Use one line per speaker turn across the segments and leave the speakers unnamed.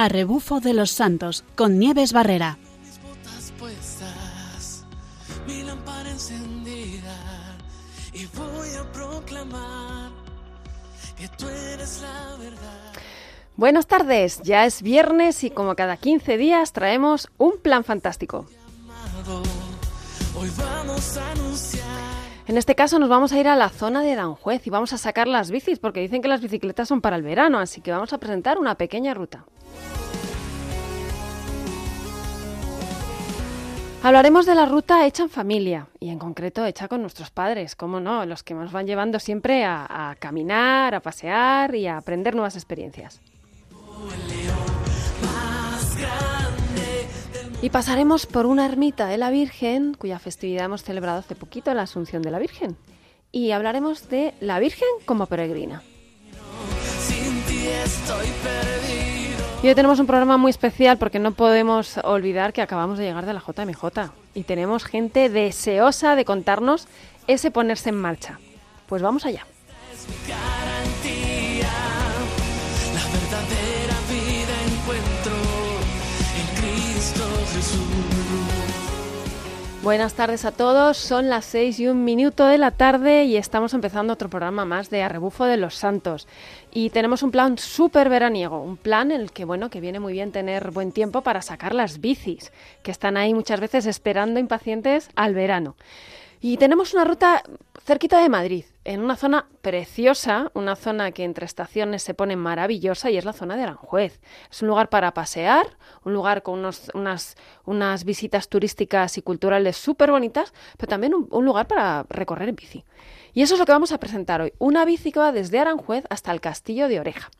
a rebufo de los santos con Nieves Barrera.
Buenas tardes, ya es viernes y como cada 15 días traemos un plan fantástico. En este caso nos vamos a ir a la zona de Aranjuez y vamos a sacar las bicis porque dicen que las bicicletas son para el verano, así que vamos a presentar una pequeña ruta. Hablaremos de la ruta hecha en familia y en concreto hecha con nuestros padres, como no, los que nos van llevando siempre a, caminar, a pasear y a aprender nuevas experiencias. Y pasaremos por una ermita de la Virgen, cuya festividad hemos celebrado hace poquito, la Asunción de la Virgen. Y hablaremos de la Virgen como peregrina. Y hoy tenemos un programa muy especial porque no podemos olvidar que acabamos de llegar de la JMJ y tenemos gente deseosa de contarnos ese ponerse en marcha. Pues vamos allá. Buenas tardes a todos, son las seis y un minuto de la tarde y estamos empezando otro programa más de Arrebufo de los Santos. Y tenemos un plan súper veraniego, un plan en el que, bueno, que viene muy bien tener buen tiempo para sacar las bicis, que están ahí muchas veces esperando impacientes al verano. Y tenemos una ruta cerquita de Madrid, en una zona preciosa, una zona que entre estaciones se pone maravillosa y es la zona de Aranjuez. Es un lugar para pasear, un lugar con unas, unas visitas turísticas y culturales súper bonitas, pero también un, lugar para recorrer en bici. Y eso es lo que vamos a presentar hoy, una bici que va desde Aranjuez hasta el Castillo de Oreja.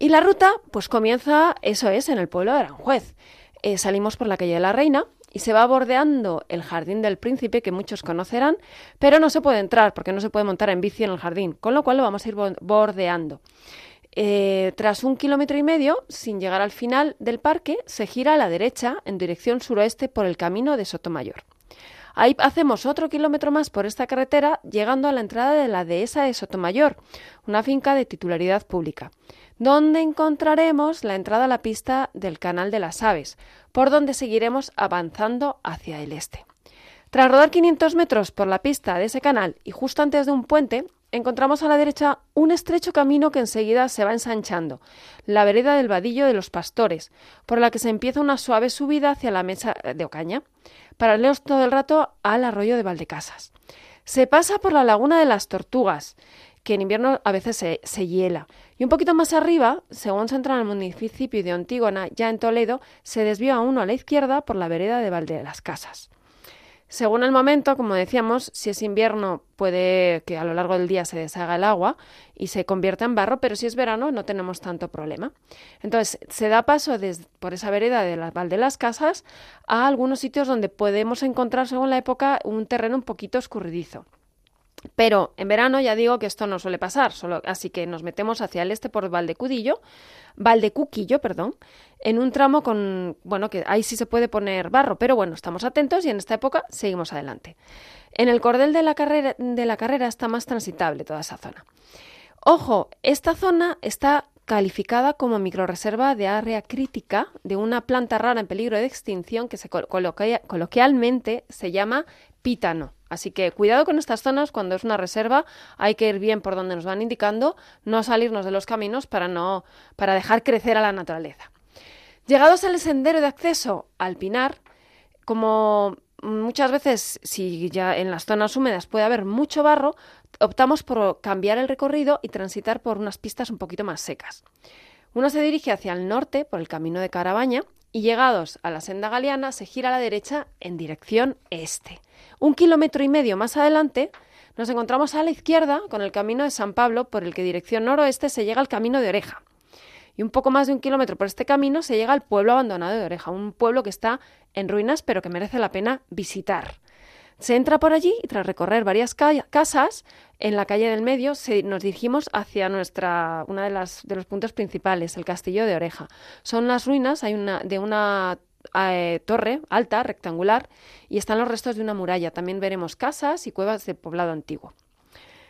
Y la ruta, pues comienza, eso es, en el pueblo de Aranjuez. Eh, salimos por la calle de la Reina, y se va bordeando el jardín del príncipe, que muchos conocerán, pero no se puede entrar porque no se puede montar en bici en el jardín, con lo cual lo vamos a ir bordeando. Eh, tras un kilómetro y medio, sin llegar al final del parque, se gira a la derecha en dirección suroeste por el camino de Sotomayor. Ahí hacemos otro kilómetro más por esta carretera, llegando a la entrada de la dehesa de Sotomayor, una finca de titularidad pública donde encontraremos la entrada a la pista del Canal de las Aves, por donde seguiremos avanzando hacia el este. Tras rodar 500 metros por la pista de ese canal y justo antes de un puente, encontramos a la derecha un estrecho camino que enseguida se va ensanchando, la vereda del Vadillo de los Pastores, por la que se empieza una suave subida hacia la mesa de Ocaña, paralelos todo el rato al arroyo de Valdecasas. Se pasa por la laguna de las Tortugas, que en invierno a veces se, hiela, y un poquito más arriba, según se entra en el municipio de Antígona, ya en Toledo, se desvía uno a la izquierda por la vereda de Valde de las Casas. Según el momento, como decíamos, si es invierno puede que a lo largo del día se deshaga el agua y se convierta en barro, pero si es verano no tenemos tanto problema. Entonces, se da paso por esa vereda de la Val de las Casas a algunos sitios donde podemos encontrar, según la época, un terreno un poquito escurridizo. Pero en verano ya digo que esto no suele pasar, solo, así que nos metemos hacia el este por Valdecudillo, Valdecuquillo, perdón, en un tramo con, bueno, que ahí sí se puede poner barro, pero bueno, estamos atentos y en esta época seguimos adelante. En el cordel de la carrera, de la carrera está más transitable toda esa zona. Ojo, esta zona está calificada como microreserva de área crítica de una planta rara en peligro de extinción que se coloquialmente se llama pítano. Así que cuidado con estas zonas cuando es una reserva, hay que ir bien por donde nos van indicando, no salirnos de los caminos para no para dejar crecer a la naturaleza. Llegados al sendero de acceso al Pinar, como muchas veces si ya en las zonas húmedas puede haber mucho barro, optamos por cambiar el recorrido y transitar por unas pistas un poquito más secas. Uno se dirige hacia el norte por el camino de Carabaña y llegados a la senda galeana se gira a la derecha en dirección este. Un kilómetro y medio más adelante nos encontramos a la izquierda con el camino de San Pablo por el que dirección noroeste se llega al camino de Oreja. Y un poco más de un kilómetro por este camino se llega al pueblo abandonado de Oreja, un pueblo que está en ruinas pero que merece la pena visitar. Se entra por allí y tras recorrer varias casas en la calle del medio nos dirigimos hacia nuestra una de los puntos principales, el castillo de Oreja. Son las ruinas, hay una de una eh, torre alta, rectangular, y están los restos de una muralla. También veremos casas y cuevas de poblado antiguo.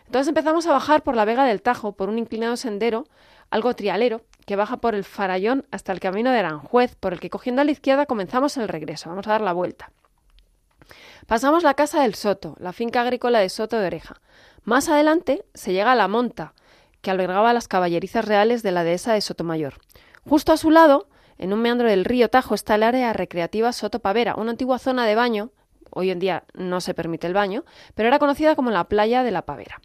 Entonces empezamos a bajar por la Vega del Tajo, por un inclinado sendero, algo trialero, que baja por el Farallón hasta el camino de Aranjuez, por el que cogiendo a la izquierda comenzamos el regreso. Vamos a dar la vuelta. Pasamos la casa del Soto, la finca agrícola de Soto de Oreja. Más adelante se llega a la Monta, que albergaba las caballerizas reales de la dehesa de Sotomayor. Justo a su lado, en un meandro del río Tajo, está el área recreativa Soto Pavera, una antigua zona de baño. Hoy en día no se permite el baño, pero era conocida como la playa de la Pavera.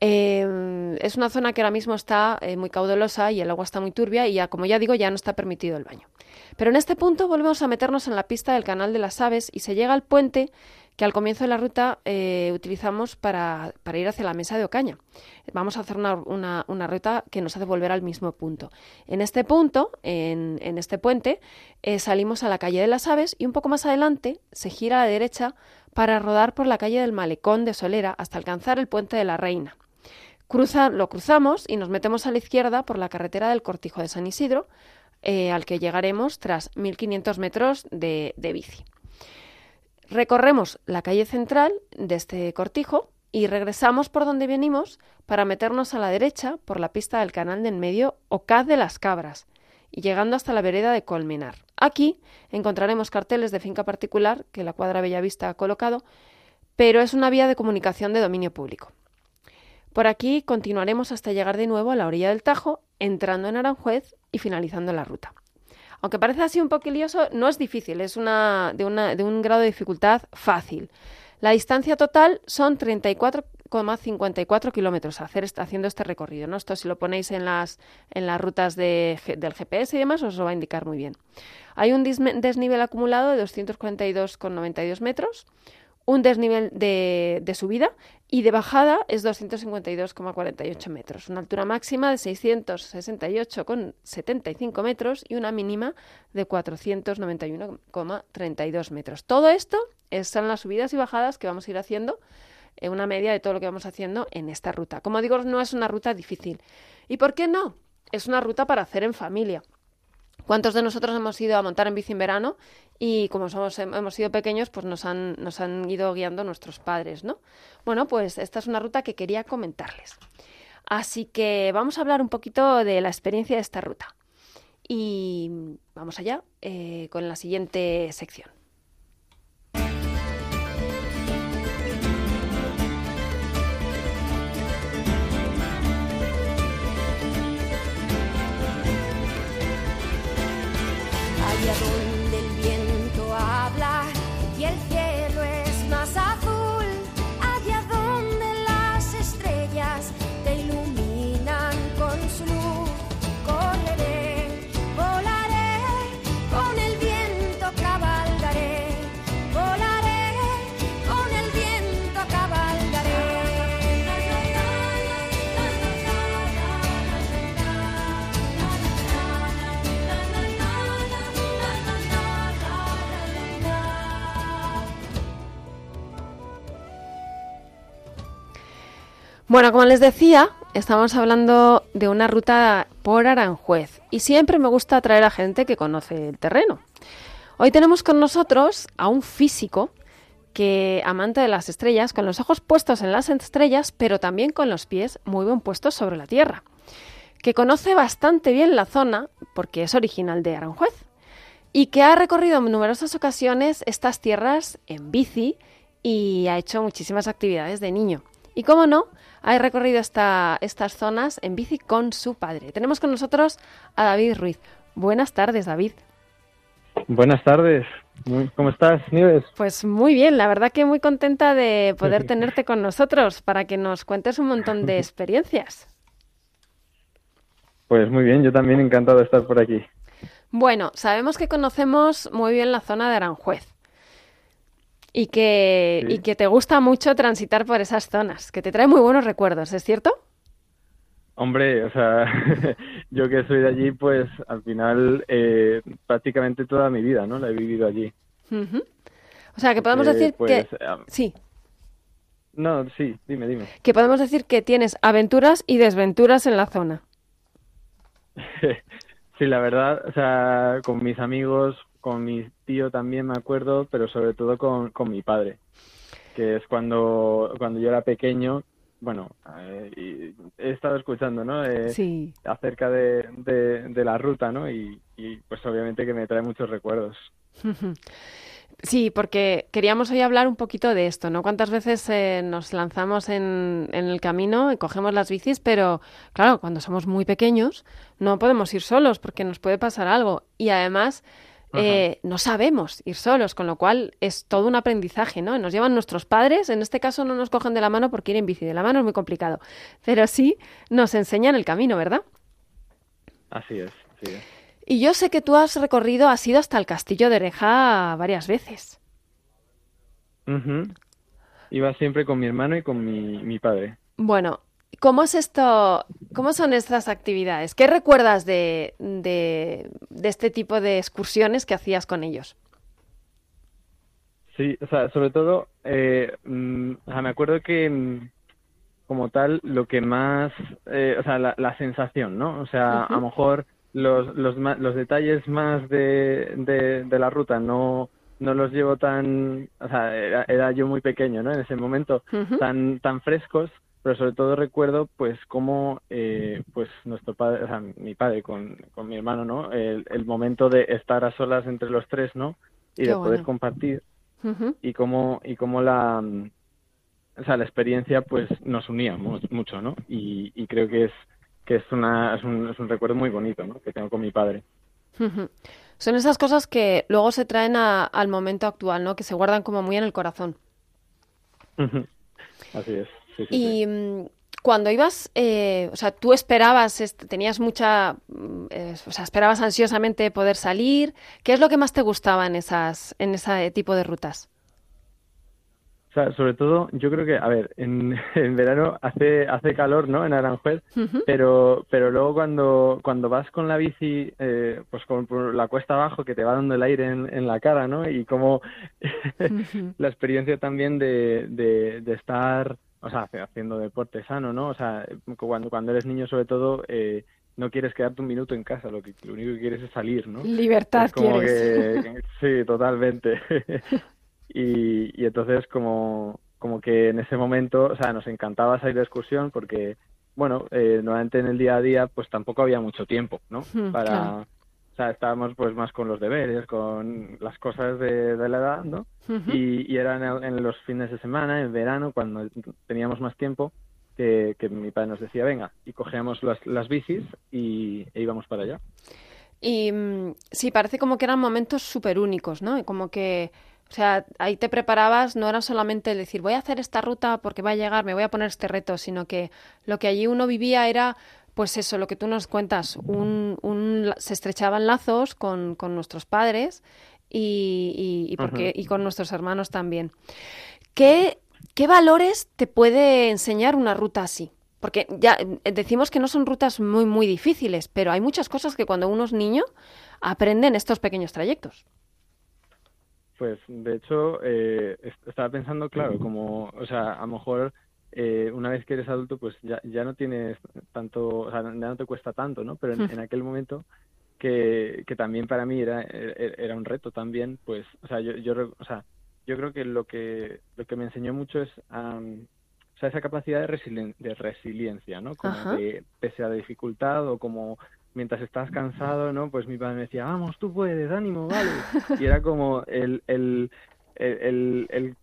Eh, es una zona que ahora mismo está eh, muy caudalosa y el agua está muy turbia y como ya digo, ya no está permitido el baño. Pero en este punto volvemos a meternos en la pista del canal de las aves y se llega al puente que al comienzo de la ruta eh, utilizamos para, ir hacia la mesa de Ocaña. Vamos a hacer una, ruta que nos hace volver al mismo punto. En este punto, en, en este puente, salimos a la calle de las aves y un poco más adelante se gira a la derecha para rodar por la calle del Malecón de Solera hasta alcanzar el puente de la Reina lo cruzamos y nos metemos a la izquierda por la carretera del Cortijo de San Isidro, eh, al que llegaremos tras 1.500 metros de, de bici. Recorremos la calle central de este cortijo y regresamos por donde venimos para meternos a la derecha por la pista del canal del medio Ocaz de las Cabras y llegando hasta la vereda de Colmenar. Aquí encontraremos carteles de finca particular que la cuadra Bellavista ha colocado, pero es una vía de comunicación de dominio público. Por aquí continuaremos hasta llegar de nuevo a la orilla del Tajo, entrando en Aranjuez y finalizando la ruta. Aunque parece así un poco lioso, no es difícil, es una, de, de un grado de dificultad fácil. La distancia total son 34,54 kilómetros haciendo este recorrido. Esto si lo ponéis en las, en las rutas del GPS y demás os lo va a indicar muy bien. Hay un desnivel acumulado de 242,92 metros, un desnivel de, subida y de bajada es 252,48 metros, una altura máxima de 668,75 metros y una mínima de 491,32 metros. Todo esto son las subidas y bajadas que vamos a ir haciendo, en una media de todo lo que vamos haciendo en esta ruta. Como digo, no es una ruta difícil. ¿Y por qué no? Es una ruta para hacer en familia. ¿Cuántos de nosotros hemos ido a montar en bici en verano y como somos, hemos sido pequeños, pues nos han, nos han ido guiando nuestros padres, ¿no? Bueno, pues esta es una ruta que quería comentarles. Así que vamos a hablar un poquito de la experiencia de esta ruta. Y vamos allá eh, con la siguiente sección. Bueno, como les decía, estamos hablando de una ruta por Aranjuez y siempre me gusta traer a gente que conoce el terreno. Hoy tenemos con nosotros a un físico que amante de las estrellas, con los ojos puestos en las estrellas, pero también con los pies muy bien puestos sobre la tierra, que conoce bastante bien la zona porque es original de Aranjuez y que ha recorrido en numerosas ocasiones estas tierras en bici y ha hecho muchísimas actividades de niño. Y cómo no, ha recorrido esta, estas zonas en bici con su padre. Tenemos con nosotros a David Ruiz. Buenas tardes, David.
Buenas tardes. ¿Cómo estás, Nieves?
Pues muy bien, la verdad que muy contenta de poder tenerte con nosotros para que nos cuentes un montón de experiencias.
Pues muy bien, yo también encantado de estar por aquí.
Bueno, sabemos que conocemos muy bien la zona de Aranjuez y que, y que te gusta mucho transitar por esas zonas, que te trae muy buenos recuerdos, ¿es cierto?
Hombre, o sea, yo que soy de allí, pues al final eh, prácticamente toda mi vida, ¿no? La he vivido allí.
O sea, que podemos decir pues, que... sí.
No, sí, dime, dime.
Que podemos decir que tienes aventuras y desventuras en la zona.
sí, la verdad, o sea, con mis amigos, con mi tío también me acuerdo, pero sobre todo con, con mi padre, que es cuando, cuando yo era pequeño, bueno, eh, he estado escuchando, ¿no? Eh,
sí.
Acerca de, de, la ruta, ¿no? Y, y pues obviamente que me trae muchos recuerdos.
Sí, porque queríamos hoy hablar un poquito de esto, ¿no? Cuántas veces eh, nos lanzamos en, en, el camino y cogemos las bicis, pero claro, cuando somos muy pequeños no podemos ir solos porque nos puede pasar algo. Y además eh, no sabemos ir solos, con lo cual es todo un aprendizaje, ¿no? Nos llevan nuestros padres, en este caso no nos cogen de la mano porque ir en bici de la mano es muy complicado, pero sí nos enseñan el camino, ¿verdad?
Así es.
Y yo sé que tú has recorrido, has ido hasta el castillo de Oreja varias veces.
Iba siempre con mi hermano y con mi, mi padre.
Bueno, ¿cómo es esto? ¿Cómo son estas actividades? ¿Qué recuerdas de, de, este tipo de excursiones que hacías con ellos?
Sí, o sea, sobre todo, eh, mm, me acuerdo que mm, como tal, lo que más, eh, o sea, la, sensación, ¿no? O sea, a lo mejor los, los, los detalles más de, de, la ruta no, no los llevo tan, o sea, era, yo muy pequeño, ¿no? En ese momento, tan, tan frescos, pero sobre todo recuerdo, pues, cómo, eh, pues, nuestro padre, o sea, mi padre con, con mi hermano, ¿no? El, el, momento de estar a solas entre los tres, ¿no? Y de poder compartir. Y cómo, y cómo la, o sea, la experiencia, pues, nos unía mucho, ¿no? Y, y creo que es, que es, una, es, un, es un recuerdo muy bonito ¿no? que tengo con mi padre.
Son esas cosas que luego se traen al momento actual, ¿no? que se guardan como muy en el corazón.
Así es.
Y mm, cuando ibas, eh, o sea, tú esperabas, tenías mucha, mm, o sea, esperabas ansiosamente poder salir. ¿Qué es lo que más te gustaba en esas, en ese tipo de rutas?
O sea, sobre todo, yo creo que, a ver, en, en verano hace hace calor, ¿no? En Aranjuez, pero pero luego cuando cuando vas con la bici, eh, pues con por la cuesta abajo que te va dando el aire en, en la cara, ¿no? Y como la experiencia también de, de, de estar, o sea, haciendo deporte sano, ¿no? O sea, cuando cuando eres niño, sobre todo. Eh, no quieres quedarte un minuto en casa, lo que lo único que quieres es salir, ¿no?
Libertad quieres.
Que, sí, totalmente. Y, y entonces como, como que en ese momento, o sea, nos encantaba salir de excursión porque, bueno, eh, normalmente en el día a día pues tampoco había mucho tiempo, ¿no? Para, o sea, estábamos pues más con los deberes, con las cosas de, de la edad, ¿no? y, y era en, los fines de semana, en verano, cuando teníamos más tiempo, que, que mi padre nos decía, venga, y cogíamos las, las bicis y, e íbamos para allá.
Y mm, sí, parece como que eran momentos súper únicos, ¿no? Como que o sea, ahí te preparabas, no era solamente el decir voy a hacer esta ruta porque va a llegar, me voy a poner este reto, sino que lo que allí uno vivía era, pues eso, lo que tú nos cuentas, un, un se estrechaban lazos con, con nuestros padres y, y, porque, y con nuestros hermanos también. ¿Qué, ¿Qué valores te puede enseñar una ruta así? Porque ya eh, decimos que no son rutas muy, muy difíciles, pero hay muchas cosas que cuando uno es niño aprenden estos pequeños trayectos.
Pues de hecho eh, estaba pensando, claro, como, o sea, a lo mejor eh, una vez que eres adulto, pues ya, ya no tienes tanto, o sea, ya no te cuesta tanto, ¿no? Pero en, aquel momento que, que también para mí era, era un reto también, pues, o sea, yo, yo, o sea, yo creo que lo que lo que me enseñó mucho es o sea, esa capacidad de, de resiliencia, ¿no? Como de, pese a la dificultad o como mientras estás cansado, ¿no? Pues mi padre me decía, vamos, tú puedes, ánimo, vale. Y era como el, el, el, el,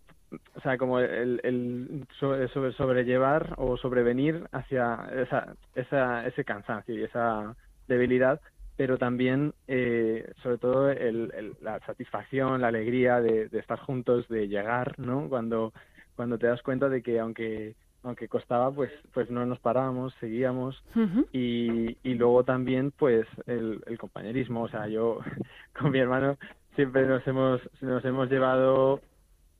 o sea, como el, el sobre, sobrellevar o sobrevenir hacia esa, esa, ese cansancio y esa debilidad, pero también, eh, sobre todo, el, la satisfacción, la alegría de, de estar juntos, de llegar, ¿no? Cuando, cuando te das cuenta de que aunque aunque costaba, pues, pues no nos parábamos, seguíamos. Y, y luego también, pues, el, el compañerismo, o sea, yo con mi hermano siempre nos hemos, nos hemos llevado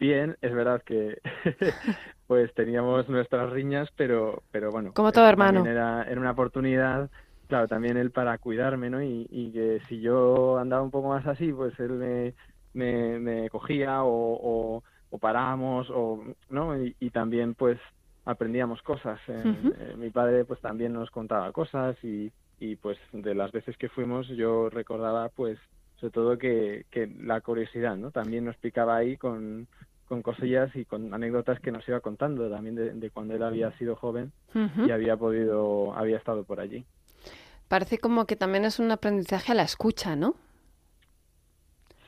bien, es verdad que pues teníamos nuestras riñas, pero, pero bueno.
Como todo hermano.
Era, era una oportunidad, claro, también él para cuidarme, ¿no? Y, y que si yo andaba un poco más así, pues él me, me, me cogía o, o, o parábamos, o, ¿no? Y, y también, pues, aprendíamos cosas. Eh, mi padre pues también nos contaba cosas y, y pues de las veces que fuimos yo recordaba pues sobre todo que, que la curiosidad, ¿no? También nos picaba ahí con, con cosillas y con anécdotas que nos iba contando también de, cuando él había sido joven y había podido, había estado por allí.
Parece como que también es un aprendizaje a la escucha, ¿no?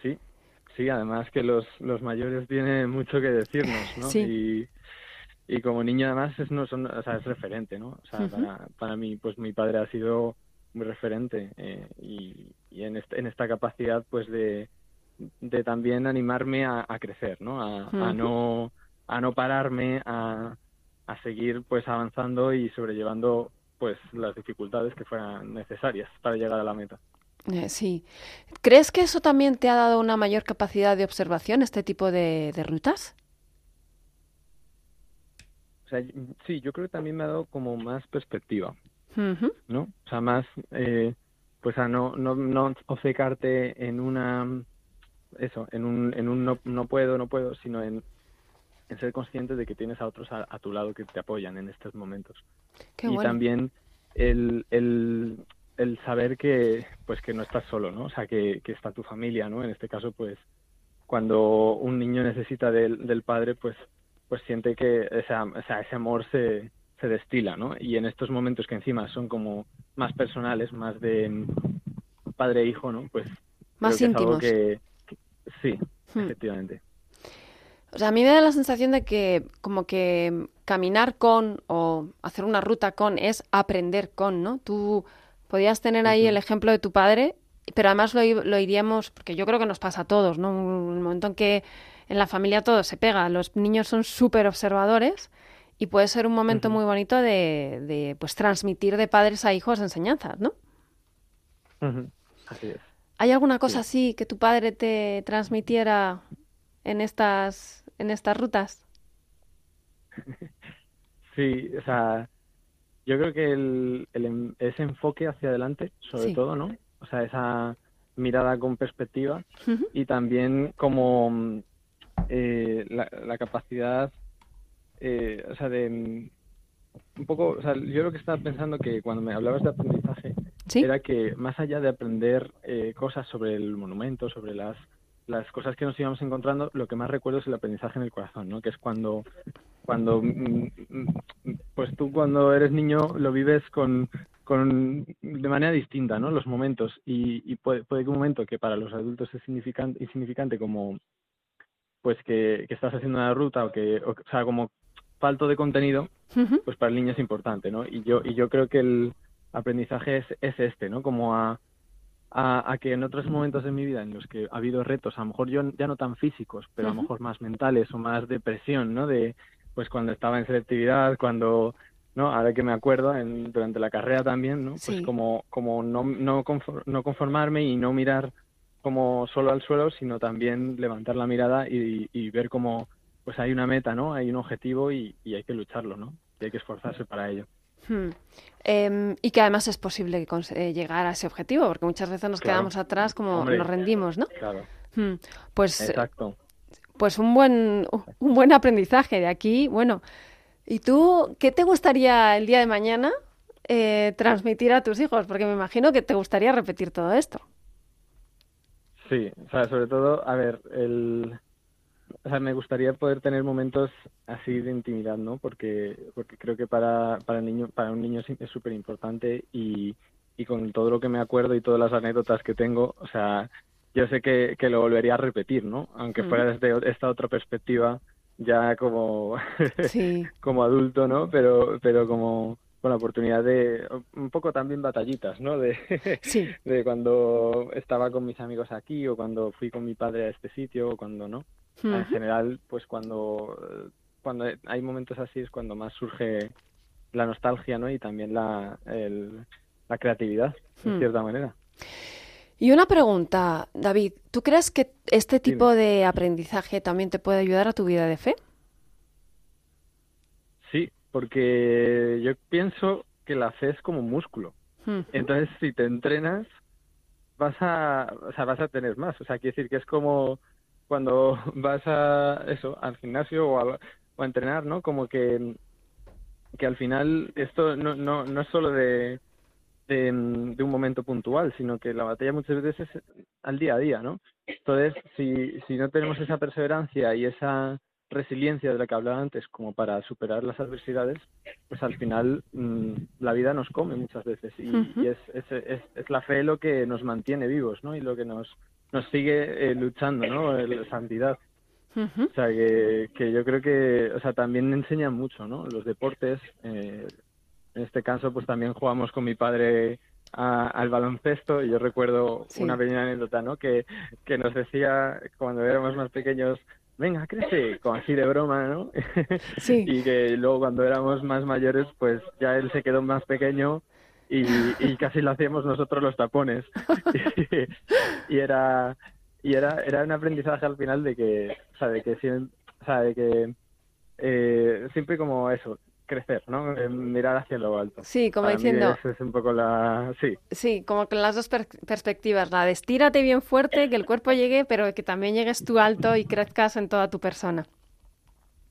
Sí, sí, además que los, los mayores tienen mucho que decirnos, ¿no? Y, y como niño además es, no son, o sea, es referente, ¿no? O sea, para, para mí, pues mi padre ha sido muy referente eh, y, y en, este, en esta capacidad, pues de, de también animarme a, crecer, ¿no? A, no a no pararme, a, a seguir pues avanzando y sobrellevando pues las dificultades que fueran necesarias para llegar a la meta.
Eh, sí. ¿Crees que eso también te ha dado una mayor capacidad de observación, este tipo de, rutas?
O sea, sí, yo creo que también me ha dado como más perspectiva, ¿no? O sea, más, eh, pues a no, no, no obcecarte en una eso, en un, en un no, no puedo, no puedo, sino en, en ser consciente de que tienes a otros a, tu lado que te apoyan en estos momentos. y también el, el, el, saber que pues que no estás solo, ¿no? O sea, que, que está tu familia, ¿no? En este caso, pues cuando un niño necesita del, del padre, pues pues siente que esa, o sea, ese amor se, se destila, ¿no? Y en estos momentos que encima son como más personales, más de padre e hijo, ¿no? Pues
más íntimos.
que, Sí, hmm. efectivamente.
O sea, a mí me da la sensación de que como que caminar con o hacer una ruta con es aprender con, ¿no? Tú podías tener ahí el ejemplo de tu padre, pero además lo, lo, iríamos, porque yo creo que nos pasa a todos, ¿no? Un momento en que en la familia todo se pega, los niños son súper observadores y puede ser un momento muy bonito de, de, pues transmitir de padres a hijos enseñanzas, ¿no?
Así es.
¿Hay alguna cosa así que tu padre te transmitiera en estas, en estas rutas?
Sí, o sea, yo creo que el, el ese enfoque hacia adelante, sobre todo, ¿no? O sea, esa mirada con perspectiva y también como eh, la, la, capacidad, eh, o sea, de un poco, o sea, yo lo que estaba pensando que cuando me hablabas de aprendizaje era que más allá de aprender eh, cosas sobre el monumento, sobre las las cosas que nos íbamos encontrando, lo que más recuerdo es el aprendizaje en el corazón, ¿no? Que es cuando cuando mm, mm, pues tú cuando eres niño lo vives con con de manera distinta, ¿no? Los momentos y, y puede, puede que un momento que para los adultos es significante, insignificante como pues que, que estás haciendo una ruta o que o sea como falto de contenido, pues para el niño es importante, ¿no? Y yo, y yo creo que el aprendizaje es, es este, ¿no? Como a, a, que en otros momentos de mi vida en los que ha habido retos, a lo mejor yo ya no tan físicos, pero a lo mejor más mentales o más de presión, ¿no? De, pues cuando estaba en selectividad, cuando, ¿no? Ahora que me acuerdo, en, durante la carrera también, ¿no? Pues como, como no, no, no conformarme y no mirar como solo al suelo, sino también levantar la mirada y, y ver cómo pues hay una meta, ¿no? Hay un objetivo y, hay que lucharlo, ¿no? Y hay que esforzarse para ello.
Hmm. Em, y que además es posible eh, llegar a ese objetivo, porque muchas veces nos quedamos atrás como nos rendimos, ¿no?
Claro.
Hmm. Pues,
Exacto.
Pues un buen, un buen aprendizaje de aquí. Bueno, ¿y tú qué te gustaría el día de mañana eh, transmitir a tus hijos? Porque me imagino que te gustaría repetir todo esto.
Sí, o sea, sobre todo, a ver, el, o sea, me gustaría poder tener momentos así de intimidad, ¿no? Porque, porque creo que para, para, el niño, para un niño es súper importante y, y con todo lo que me acuerdo y todas las anécdotas que tengo, o sea, yo sé que, que lo volvería a repetir, ¿no? Aunque mm. fuera desde esta otra perspectiva, ya como, como adulto, ¿no? Pero, pero como con la oportunidad de un poco también batallitas, ¿no? De, de cuando estaba con mis amigos aquí o cuando fui con mi padre a este sitio o cuando no. En general, pues cuando, cuando hay momentos así es cuando más surge la nostalgia, ¿no? Y también la, la creatividad, de hmm. cierta manera.
Y una pregunta, David, ¿tú crees que este tipo de aprendizaje también te puede ayudar a tu vida de fe?
Sí, porque yo pienso que la fe es como un músculo. Entonces, si te entrenas, vas a, o sea, vas a tener más. O sea, quiere decir que es como cuando vas a eso, al gimnasio o a, entrenar, ¿no? Como que, que al final esto no, no, no es solo de, de, un momento puntual, sino que la batalla muchas veces es al día a día, ¿no? Entonces, si, si no tenemos esa perseverancia y esa resiliencia de la que hablaba antes como para superar las adversidades, pues al final mm, la vida nos come muchas veces y, es, es, es, la fe lo que nos mantiene vivos, ¿no? Y lo que nos, nos sigue eh, luchando, ¿no? La santidad. O sea, que, que yo creo que, o sea, también enseñan mucho, ¿no? Los deportes, eh, en este caso, pues también jugamos con mi padre al baloncesto y yo recuerdo una pequeña anécdota, ¿no? Que, que nos decía cuando éramos más pequeños, venga, crece, como así de broma, ¿no? Sí. y que luego cuando éramos más mayores, pues ya él se quedó más pequeño y, y casi lo hacíamos nosotros los tapones. y, era y era era un aprendizaje al final de que, o sea, de que, o sea, de que eh, siempre como eso, crecer, ¿no? Eh, mirar hacia lo alto.
Sí, como diciendo.
es un poco la. Sí.
Sí, como con las dos perspectivas. La de estírate bien fuerte, que el cuerpo llegue, pero que también llegues tú alto y crezcas en toda tu persona.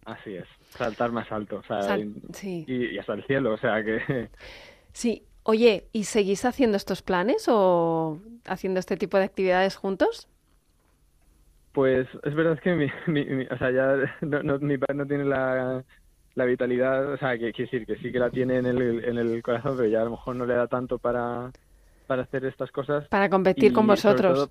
Así es. Saltar más alto. O sea, y, sí. y, hasta el cielo, o sea que.
Sí. Oye, ¿y seguís haciendo estos planes o haciendo este tipo de actividades juntos?
Pues es verdad que mi, mi, o sea, ya no, mi padre no tiene la la vitalidad, o sea, que quiere decir que sí que la tiene en el, en el corazón, pero ya a lo mejor no le da tanto para, para hacer estas cosas.
Para competir con vosotros.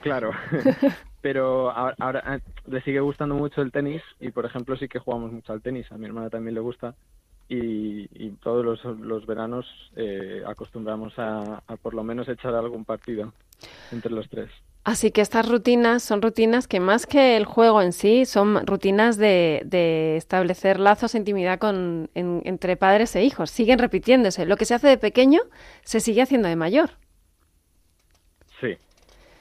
claro, pero ahora, ah, le sigue gustando mucho el tenis y, por ejemplo, sí que jugamos mucho al tenis, a mi hermana también le gusta y, y todos los, los veranos eh, acostumbramos a, a por lo menos echar algún partido entre los tres.
Así que estas rutinas son rutinas que más que el juego en sí, son rutinas de, de establecer lazos de intimidad con, entre padres e hijos. Siguen repitiéndose. Lo que se hace de pequeño se sigue haciendo de mayor.
Sí.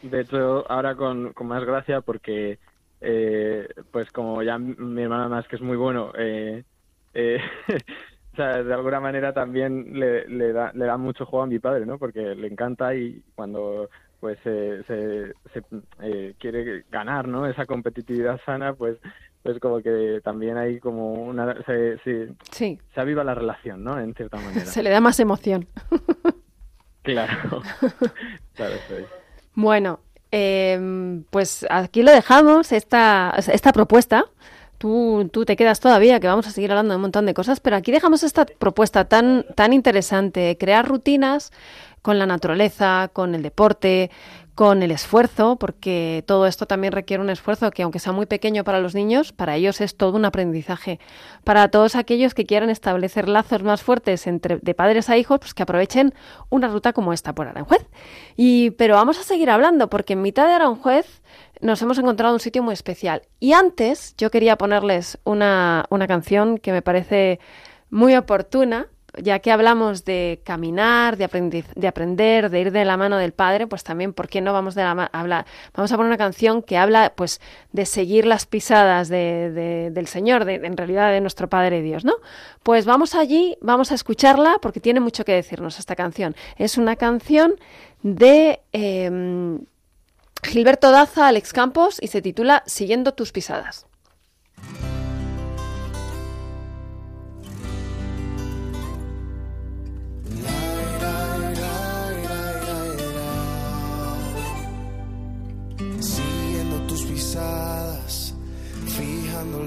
De hecho, ahora con, con más gracia porque, eh, pues como ya mi hermana más que es muy bueno, eh, eh, o sea, de alguna manera también le, le, da, le da mucho juego a mi padre, ¿no? Porque le encanta y cuando pues se, se, eh, quiere ganar, ¿no? Esa competitividad sana, pues pues como que también hay como una se, sí. se aviva la relación, ¿no? En cierta manera.
Se le da más emoción.
claro. claro
Bueno, em, pues aquí lo dejamos, esta, esta propuesta. Tú, te quedas todavía, que vamos a seguir hablando de un montón de cosas, pero aquí dejamos esta propuesta tan, tan interesante, crear rutinas con la naturaleza, con el deporte, con el esfuerzo, porque todo esto también requiere un esfuerzo que aunque sea muy pequeño para los niños, para ellos es todo un aprendizaje. Para todos aquellos que quieran establecer lazos más fuertes entre de padres a hijos, pues que aprovechen una ruta como esta por Aranjuez. Y pero vamos a seguir hablando porque en mitad de Aranjuez nos hemos encontrado un sitio muy especial. Y antes yo quería ponerles una, una canción que me parece muy oportuna ya que hablamos de caminar, de, de aprender, de ir de la mano del Padre, pues también, ¿por qué no vamos de la hablar? Vamos a poner una canción que habla, pues, de seguir las pisadas de, del Señor, en realidad de nuestro Padre Dios, ¿no? Pues vamos allí, vamos a escucharla porque tiene mucho que decirnos esta canción. Es una canción de em, Gilberto Daza, Alex Campos y se titula Siguiendo tus pisadas.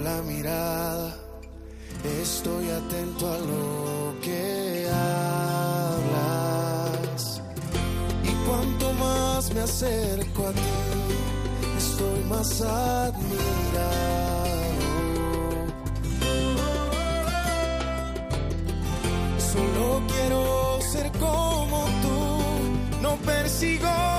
la mirada, estoy atento a lo me acerco a ti, estoy más admirado. Solo quiero ser como tú, no persigo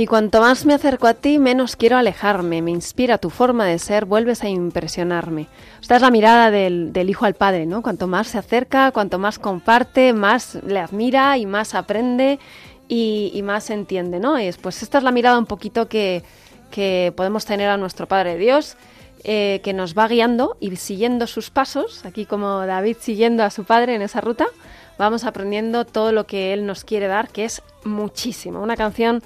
Y cuanto más me acerco a ti, menos quiero alejarme. Me inspira tu forma de ser, vuelves a impresionarme. Esta es la mirada del, hijo al padre, ¿no? Cuanto más se acerca, cuanto más comparte, más le admira y más aprende y, más entiende, ¿no? Y pues esta es la mirada un poquito que, podemos tener a nuestro Padre Dios, eh, que nos va guiando y siguiendo sus pasos, aquí como David siguiendo a su padre en esa ruta, vamos aprendiendo todo lo que él nos quiere dar, que es muchísimo. Una canción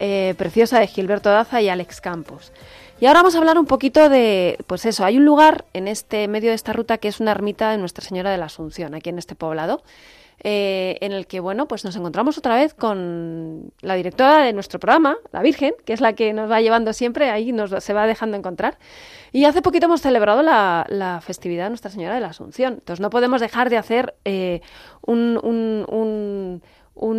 eh, preciosa de Gilberto Daza y Alex Campos. Y ahora vamos a hablar un poquito de, pues eso, hay un lugar en este medio de esta ruta que es una ermita de Nuestra Señora de la Asunción, aquí en este poblado. Eh, en el que bueno pues nos encontramos otra vez con la directora de nuestro programa, la Virgen, que es la que nos va llevando siempre, ahí nos se va dejando encontrar. Y hace poquito hemos celebrado la, festividad de Nuestra Señora de la Asunción. Entonces no podemos dejar de hacer eh, un un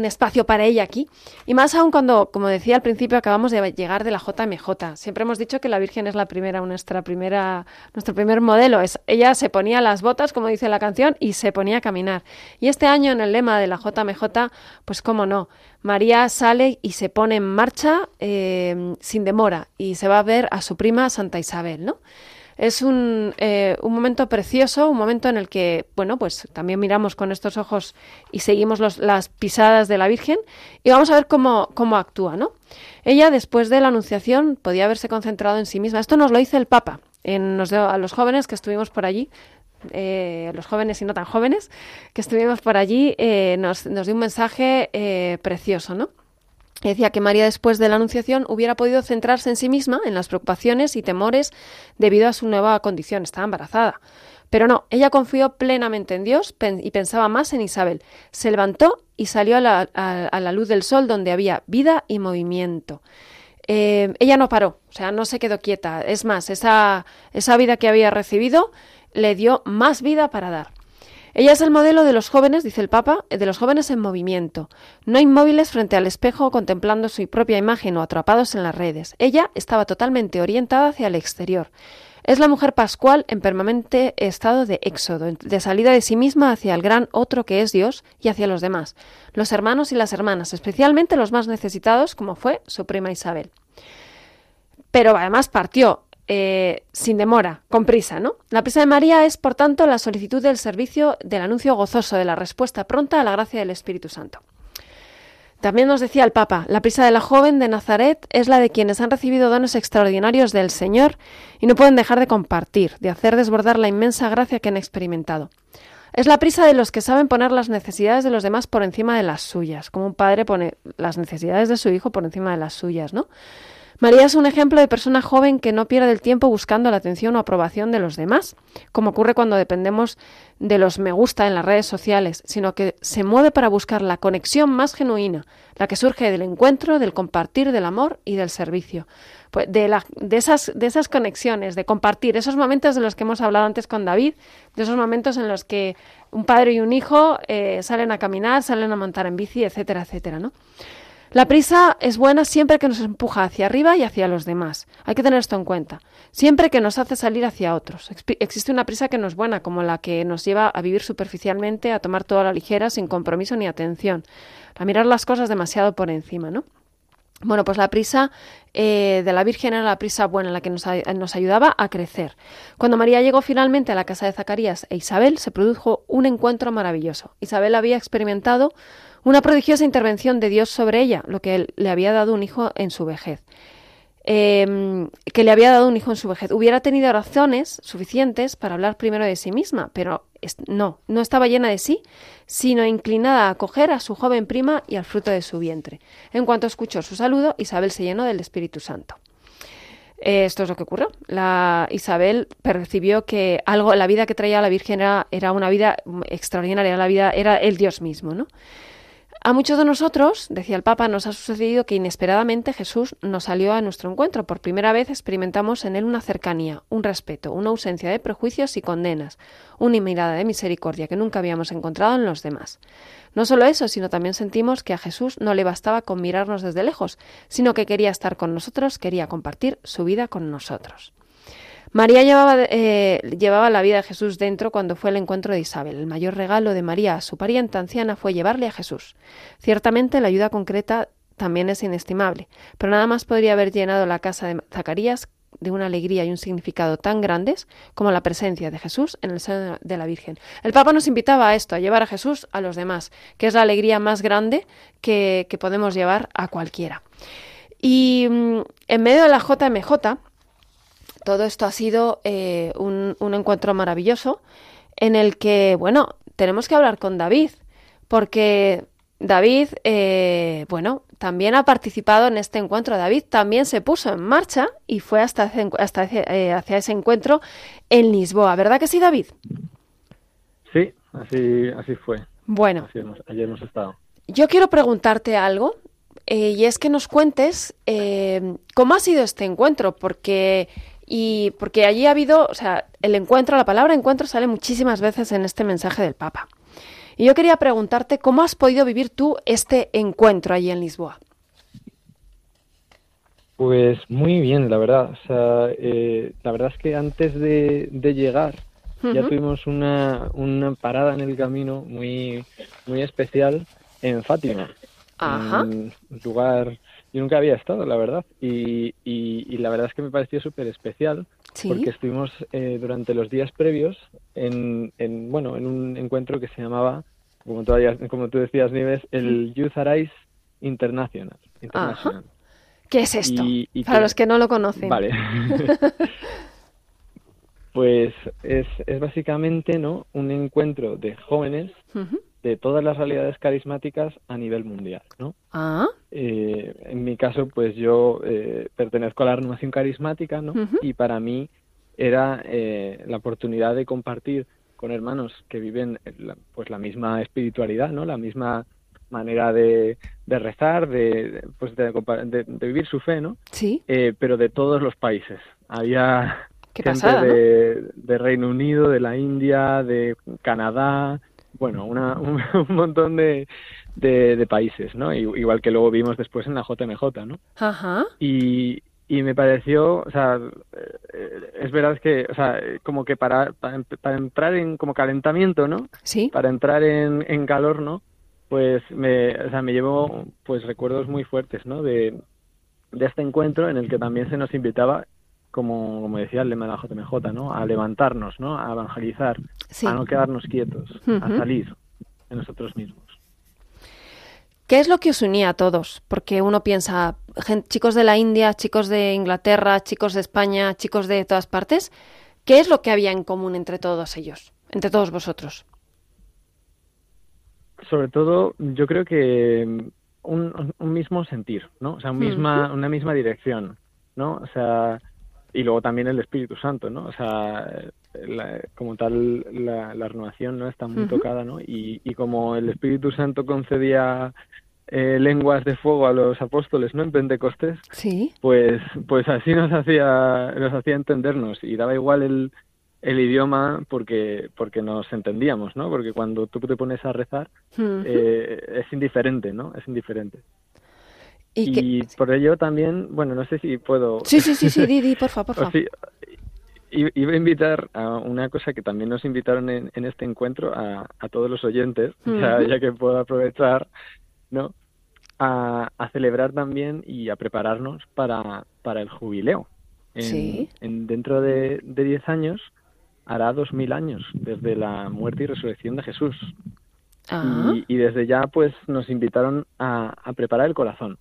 espacio para ella aquí. Y más aún cuando, como decía al principio, acabamos de llegar de la JMJ. Siempre hemos dicho que la Virgen es la primera, nuestra primera, nuestro primer modelo. Es, ella se ponía las botas, como dice la canción, y se ponía a caminar. Y este año en el lema de la JMJ, pues cómo no, María sale y se pone en marcha eh, sin demora y se va a ver a su prima Santa Isabel, ¿no? Es un, eh, un, momento precioso, un momento en el que, bueno, pues también miramos con estos ojos y seguimos las pisadas de la Virgen y vamos a ver cómo, cómo actúa, ¿no? Ella, después de la Anunciación, podía haberse concentrado en sí misma. Esto nos lo dice el Papa nos a los jóvenes que estuvimos por allí. Eh, los jóvenes y no tan jóvenes que estuvimos por allí eh, nos, nos dio un mensaje eh, precioso, ¿no? Decía que María después de la Anunciación hubiera podido centrarse en sí misma, en las preocupaciones y temores debido a su nueva condición, estaba embarazada. Pero no, ella confió plenamente en Dios y pensaba más en Isabel. Se levantó y salió a la, luz del sol donde había vida y movimiento. Eh, ella no paró, o sea, no se quedó quieta. Es más, esa, esa vida que había recibido le dio más vida para dar. Ella es el modelo de los jóvenes, dice el Papa, de los jóvenes en movimiento, no inmóviles frente al espejo contemplando su propia imagen o atrapados en las redes. Ella estaba totalmente orientada hacia el exterior. Es la mujer pascual en permanente estado de éxodo, de salida de sí misma hacia el gran otro que es Dios y hacia los demás, los hermanos y las hermanas, especialmente los más necesitados, como fue su prima Isabel. Pero además partió eh, sin demora, con prisa, ¿no? La prisa de María es, por tanto, la solicitud del servicio del anuncio gozoso de la respuesta pronta a la gracia del Espíritu Santo. También nos decía el Papa, la prisa de la joven de Nazaret es la de quienes han recibido dones extraordinarios del Señor y no pueden dejar de compartir, de hacer desbordar la inmensa gracia que han experimentado. Es la prisa de los que saben poner las necesidades de los demás por encima de las suyas, como un padre pone las necesidades de su hijo por encima de las suyas, ¿no? María es un ejemplo de persona joven que no pierde el tiempo buscando la atención o aprobación de los demás, como ocurre cuando dependemos de los me gusta en las redes sociales, sino que se mueve para buscar la conexión más genuina, la que surge del encuentro, del compartir, del amor y del servicio. Pues de, la, de, esas, de esas conexiones, de compartir, esos momentos de los que hemos hablado antes con David, de esos momentos en los que un padre y un hijo eh, salen a caminar, salen a montar en bici, etcétera, etcétera, ¿no? La prisa es buena siempre que nos empuja hacia arriba y hacia los demás. Hay que tener esto en cuenta. Siempre que nos hace salir hacia otros. Existe una prisa que no es buena, como la que nos lleva a vivir superficialmente, a tomar toda la ligera, sin compromiso ni atención, a mirar las cosas demasiado por encima, ¿no? Bueno, pues la prisa eh, de la Virgen era la prisa buena, la que nos, nos, ayudaba a crecer. Cuando María llegó finalmente a la casa de Zacarías e Isabel, se produjo un encuentro maravilloso. Isabel había experimentado una prodigiosa intervención de Dios sobre ella, lo que le había dado un hijo en su vejez. Em, que le había dado un hijo en su vejez. Hubiera tenido razones suficientes para hablar primero de sí misma, pero no, no estaba llena de sí, sino inclinada a acoger a su joven prima y al fruto de su vientre. En cuanto escuchó su saludo, Isabel se llenó del Espíritu Santo. Esto es lo que ocurrió. La Isabel percibió que algo, la vida que traía la Virgen era, era una vida extraordinaria, la vida era el Dios mismo, ¿no? A muchos de nosotros, decía el Papa, nos ha sucedido que inesperadamente Jesús nos salió a nuestro encuentro. Por primera vez experimentamos en él una cercanía, un respeto, una ausencia de prejuicios y condenas, una mirada de misericordia que nunca habíamos encontrado en los demás. No solo eso, sino también sentimos que a Jesús no le bastaba con mirarnos desde lejos, sino que quería estar con nosotros, quería compartir su vida con nosotros. María llevaba, eh, llevaba, la vida de Jesús dentro cuando fue el encuentro de Isabel. El mayor regalo de María a su pariente anciana fue llevarle a Jesús. Ciertamente la ayuda concreta también es inestimable, pero nada más podría haber llenado la casa de Zacarías de una alegría y un significado tan grandes como la presencia de Jesús en el seno de la Virgen. El Papa nos invitaba a esto, a llevar a Jesús a los demás, que es la alegría más grande que, podemos llevar a cualquiera. Y mm, en medio de la JMJ, todo esto ha sido eh, un, un encuentro maravilloso en el que, bueno, tenemos que hablar con David, porque David, eh, bueno, también ha participado en este encuentro. David también se puso en marcha y fue hasta, hasta eh, hacia ese encuentro en Lisboa. ¿Verdad que sí, David?
Sí, así, así fue.
Bueno.
ayer hemos estado.
Yo quiero preguntarte algo eh, y es que nos cuentes cómo ha sido este encuentro, porque y porque allí ha habido, o sea, el encuentro, la palabra encuentro sale muchísimas veces en este mensaje del Papa. Y yo quería preguntarte cómo has podido vivir tú este encuentro allí en Lisboa.
Pues muy bien, la verdad. O sea, eh, la verdad es que antes de, llegar ya tuvimos una, una, parada en el camino muy, muy especial en Fátima.
Ajá.
Un lugar, yo nunca había estado, la verdad. Y, y, la verdad es que me pareció súper especial porque estuvimos eh, durante los días previos en, en, bueno, en un encuentro que se llamaba, como, todavía, como tú decías, Nieves, el Youth Arise International.
¿Qué es esto? Para los que no lo conocen.
Vale. pues es, es básicamente ¿no? un encuentro de jóvenes de todas las realidades carismáticas a nivel mundial, ¿no?
Ah.
Eh, en mi caso, pues yo eh, pertenezco a la renovación carismática, ¿no? Y para mí era eh, la oportunidad de compartir con hermanos que viven la, pues la misma espiritualidad, ¿no? La misma manera de, de rezar, de, pues de, de, vivir su fe, ¿no?
Sí.
pero de todos los países. Había
gente
de, de Reino Unido, de la India, de Canadá, bueno, una, un, montón de, de, países, ¿no? Igual que luego vimos después en la JMJ, ¿no?
Ajá.
Y, y me pareció, o sea, eh, es verdad que, o sea, como que para, para, entrar en como calentamiento, ¿no?
Sí.
Para entrar en, en calor, ¿no? Pues me, o sea, me llevó, pues recuerdos muy fuertes, ¿no? De, de este encuentro en el que también se nos invitaba como, como decía el lema de la JMJ, ¿no? A levantarnos, ¿no? A evangelizar, a no quedarnos quietos, a salir de nosotros mismos.
¿Qué es lo que os unía a todos? Porque uno piensa, chicos de la India, chicos de Inglaterra, chicos de España, chicos de todas partes, ¿qué es lo que había en común entre todos ellos, entre todos vosotros?
Sobre todo, yo creo que un, mismo sentir, ¿no? O sea, misma, una misma dirección, ¿no? O sea, y luego también el Espíritu Santo, ¿no? O sea, como tal la, renovación no está muy tocada, ¿no? Y, como el Espíritu Santo concedía eh, lenguas de fuego a los apóstoles, ¿no? En Pentecostés,
sí.
pues, pues así nos hacía, nos hacía entendernos y daba igual el, el idioma porque porque nos entendíamos, ¿no? Porque cuando tú te pones a rezar eh, es indiferente, ¿no? Es indiferente. Y, por ello también, bueno, no sé si puedo...
Sí, sí, sí, sí, Didi, por favor, por favor.
iba a invitar a una cosa que también nos invitaron en, en este encuentro a, a, todos los oyentes, ya, ya, que puedo aprovechar, ¿no? A, a, celebrar también y a prepararnos para, para el jubileo. En,
sí.
En, dentro de 10 años hará 2000 años desde la muerte y resurrección de Jesús.
Ah.
Y, y, desde ya pues nos invitaron a, a preparar el corazón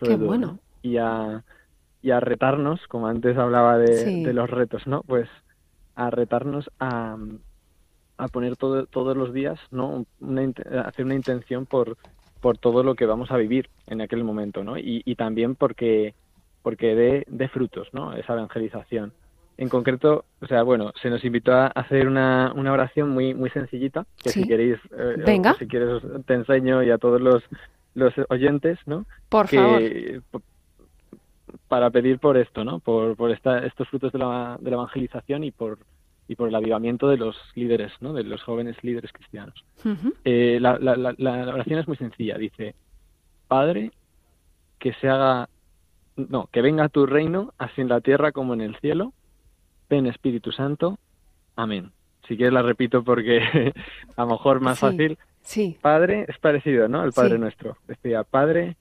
Qué bueno.
Y a, y a retarnos, como antes hablaba de, los retos, ¿no? Pues a retarnos a, a poner todo, todos los días, ¿no? Una, hacer una intención por, por todo lo que vamos a vivir en aquel momento, ¿no? Y, y también porque, porque dé, de frutos, ¿no? Esa evangelización. En concreto, o sea, bueno, se nos invitó a hacer una, una oración muy muy sencillita, que si queréis, eh,
Venga.
si quieres te enseño y a todos los los oyentes, ¿no?
Por
favor. Para pedir por esto, ¿no? Por, por esta, estos frutos de la, de la evangelización y por, y por el avivamiento de los líderes, ¿no? De los jóvenes líderes cristianos. Eh, la, la, la, oración es muy sencilla. Dice, Padre, que se haga, no, que venga tu reino, así en la tierra como en el cielo. Ven Espíritu Santo. Amén. Si quieres la repito porque a lo mejor más fácil.
Sí.
Padre es parecido, ¿no? El Padre nuestro. Decía, Padre,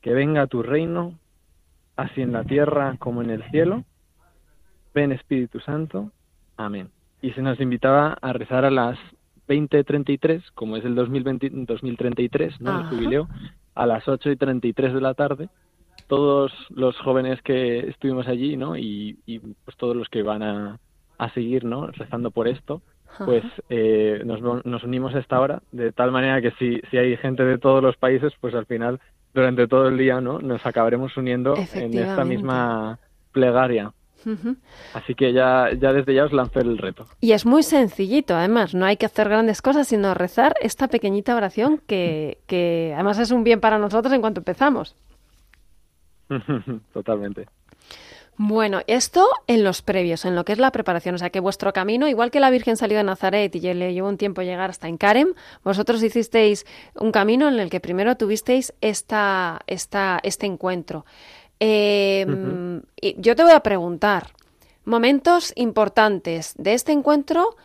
que venga tu reino, así en la tierra como en el cielo. Ven Espíritu Santo. Amén. Y se nos invitaba a rezar a las 20.33, como es el 2020, 2033, ¿no? El
Ajá.
jubileo, a las 8 y 33 de la tarde. Todos los jóvenes que estuvimos allí, ¿no? Y, y, pues todos los que van a, a seguir, ¿no? Rezando por esto, pues eh, nos, nos unimos a esta hora, de tal manera que si, si hay gente de todos los países, pues al final, durante todo el día, ¿no? Nos acabaremos uniendo en esta misma plegaria. Así que ya, ya desde ya os lancé el reto.
Y es muy sencillito, además, no hay que hacer grandes cosas, sino rezar esta pequeñita oración que, que además es un bien para nosotros en cuanto empezamos.
Totalmente.
Bueno, esto en los previos, en lo que es la preparación, o sea que vuestro camino, igual que la Virgen salió de Nazaret y le llevó un tiempo llegar hasta Encarem, vosotros hicisteis un camino en el que primero tuvisteis esta, esta, este encuentro. Eh, y yo te voy a preguntar, momentos importantes de este encuentro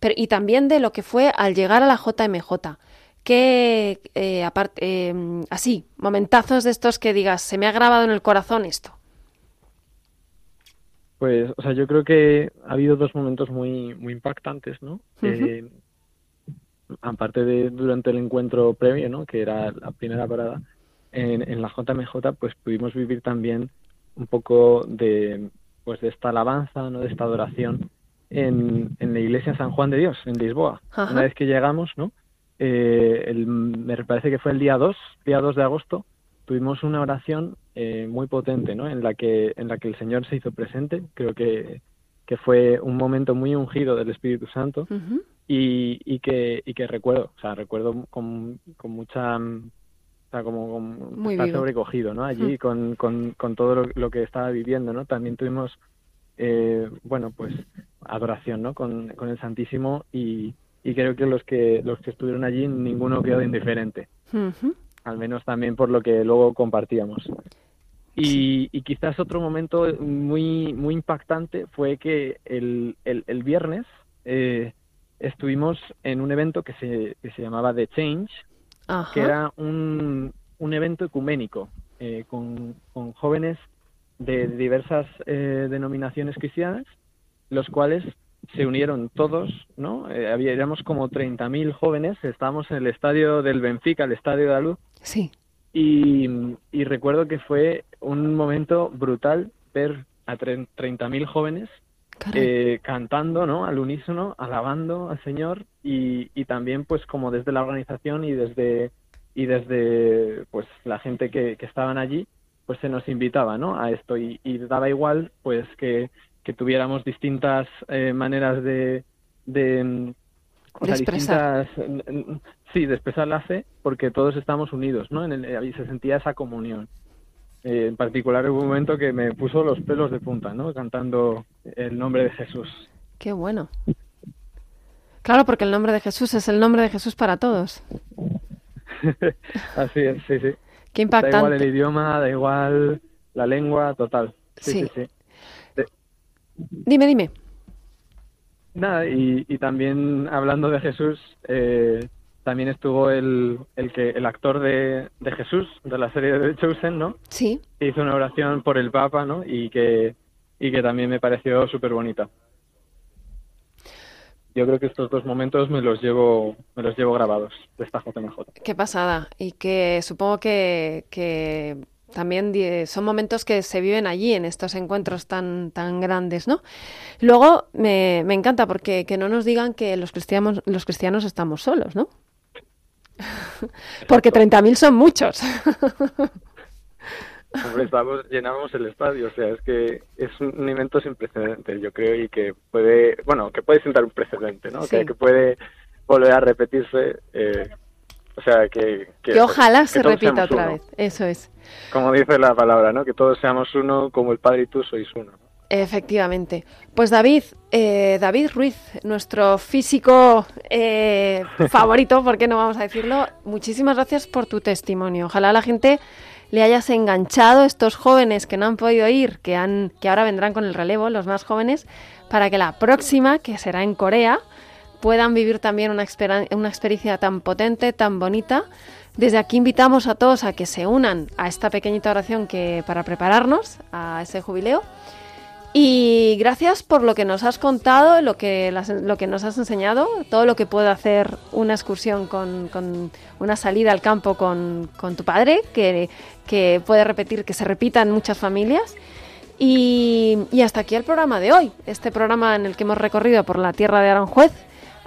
pero, y también de lo que fue al llegar a la JMJ. Que, eh, aparte, eh, así, momentazos de estos que digas, se me ha grabado en el corazón esto.
Pues, o sea, yo creo que ha habido dos momentos muy, muy impactantes, ¿no? Eh, aparte de durante el encuentro previo, ¿no? Que era la primera parada, en, en la JMJ, pues pudimos vivir también un poco de, pues de esta alabanza, ¿no? De esta adoración en, en la iglesia San Juan de Dios, en Lisboa. Una vez que llegamos, ¿no? Eh, el- me parece que fue el día 2, día 2 de agosto, tuvimos una oración eh, muy potente, ¿no? En la que en la que el Señor se hizo presente. Creo que, que fue un momento muy ungido del Espíritu Santo y, y que y que recuerdo, o sea, recuerdo con, con mucha o sea, como, como
Muy
estar
vivo.
sobrecogido, ¿no? Allí con, con, con todo lo, lo que estaba viviendo, ¿no? También tuvimos, eh, bueno, pues adoración, ¿no? Con, con el Santísimo y, y creo que los que los que estuvieron allí ninguno quedó indiferente
Ujú.
Al menos también por lo que luego compartíamos. Y, y quizás otro momento muy, muy impactante fue que el, el, el viernes eh, estuvimos en un evento que se, que se llamaba The Change,
Ajá.
que era un, un evento ecuménico eh, con, con jóvenes de diversas eh, denominaciones cristianas, los cuales se unieron todos, ¿no? Eh, había, éramos como 30.000 jóvenes, estábamos en el estadio del Benfica, el estadio de la Luz,
Sí.
y, y recuerdo que fue un momento brutal ver a tre- 30.000 jóvenes eh, cantando, ¿no? Al unísono, alabando al Señor y, y también, pues, como desde la organización y desde y desde, pues, la gente que, que estaban allí, pues se nos invitaba, ¿no? A esto y, y daba igual, pues, que, que tuviéramos distintas eh, maneras de, de o sea, distintas, sí, de expresar la fe, porque todos estamos unidos, ¿no? En el, y se sentía esa comunión. Eh, en particular hubo un momento que me puso los pelos de punta, ¿no? Cantando el nombre de Jesús.
Qué bueno. Claro, porque el nombre de Jesús es el nombre de Jesús para todos.
Así es, sí, sí.
Qué
Da igual el
impactante.
idioma, da igual la lengua, total. Sí,
Sí.
sí, sí.
Dime, dime.
Nada, y, y también hablando de Jesús, eh, también estuvo el, el que el actor de, de Jesús, de la serie de Chosen, ¿no?
Sí.
Que hizo una oración por el Papa, ¿no? Y que, y que también me pareció súper bonita. Yo creo que estos dos momentos me los llevo, me los llevo grabados de esta JMJ.
Qué pasada. Y que supongo que, que también son momentos que se viven allí en estos encuentros tan, tan grandes, ¿no? Luego me, me encanta porque que no nos digan que los cristianos, los cristianos estamos solos, ¿no? Porque 30.000 son muchos.
Hombre, estábamos, llenábamos el estadio, o sea, es que es un evento sin precedentes, yo creo, y que puede, bueno, que puede sentar un precedente, ¿no?
Sí.
Que, que puede volver a repetirse, eh, o sea, que...
Que ojalá
que
se repita otra
uno.
vez. Eso es.
Como dice la palabra, ¿no? Que todos seamos uno, como el Padre y tú sois uno.
Efectivamente. Pues David, eh, David Ruiz, nuestro físico eh, favorito, ¿por qué no vamos a decirlo? Muchísimas gracias por tu testimonio. Ojalá la gente le hayas enganchado estos jóvenes que no han podido ir, que han, que ahora vendrán con el relevo, los más jóvenes, para que la próxima, que será en Corea, puedan vivir también una, una experiencia tan potente, tan bonita. Desde aquí invitamos a todos a que se unan a esta pequeñita oración que para prepararnos a ese jubileo. Y gracias por lo que nos has contado, lo que, lo que nos has enseñado, todo lo que puede hacer una excursión con, con una salida al campo con, con tu padre, que, que, puede repetir, que se repita en muchas familias. Y, y, hasta aquí el programa de hoy, este programa en el que hemos recorrido por la tierra de Aranjuez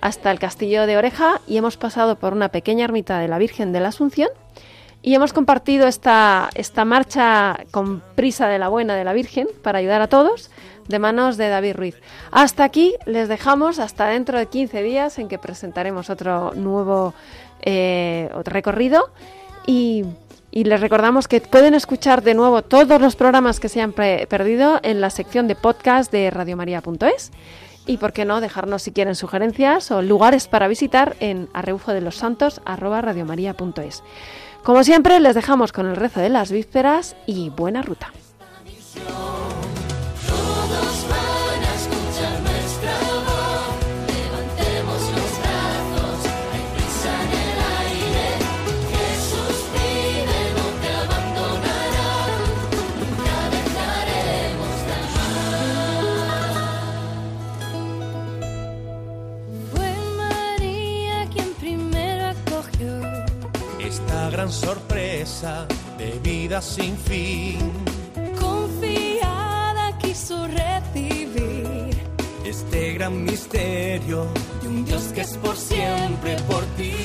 hasta el castillo de Oreja y hemos pasado por una pequeña ermita de la Virgen de la Asunción y hemos compartido esta, esta marcha con prisa de la buena de la Virgen para ayudar a todos de manos de David Ruiz. Hasta aquí les dejamos hasta dentro de 15 días en que presentaremos otro nuevo eh, recorrido y, les recordamos que pueden escuchar de nuevo todos los programas que se han perdido en la sección de podcast de radiomaria.es y por qué no dejarnos si quieren sugerencias o lugares para visitar en arreufodelosantos@radiomaria.es. Como siempre, les dejamos con el rezo de las vísperas y buena ruta.
Sorpresa de vida sin fin.
Confiada quiso recibir
este gran misterio de un Dios que es por siempre por ti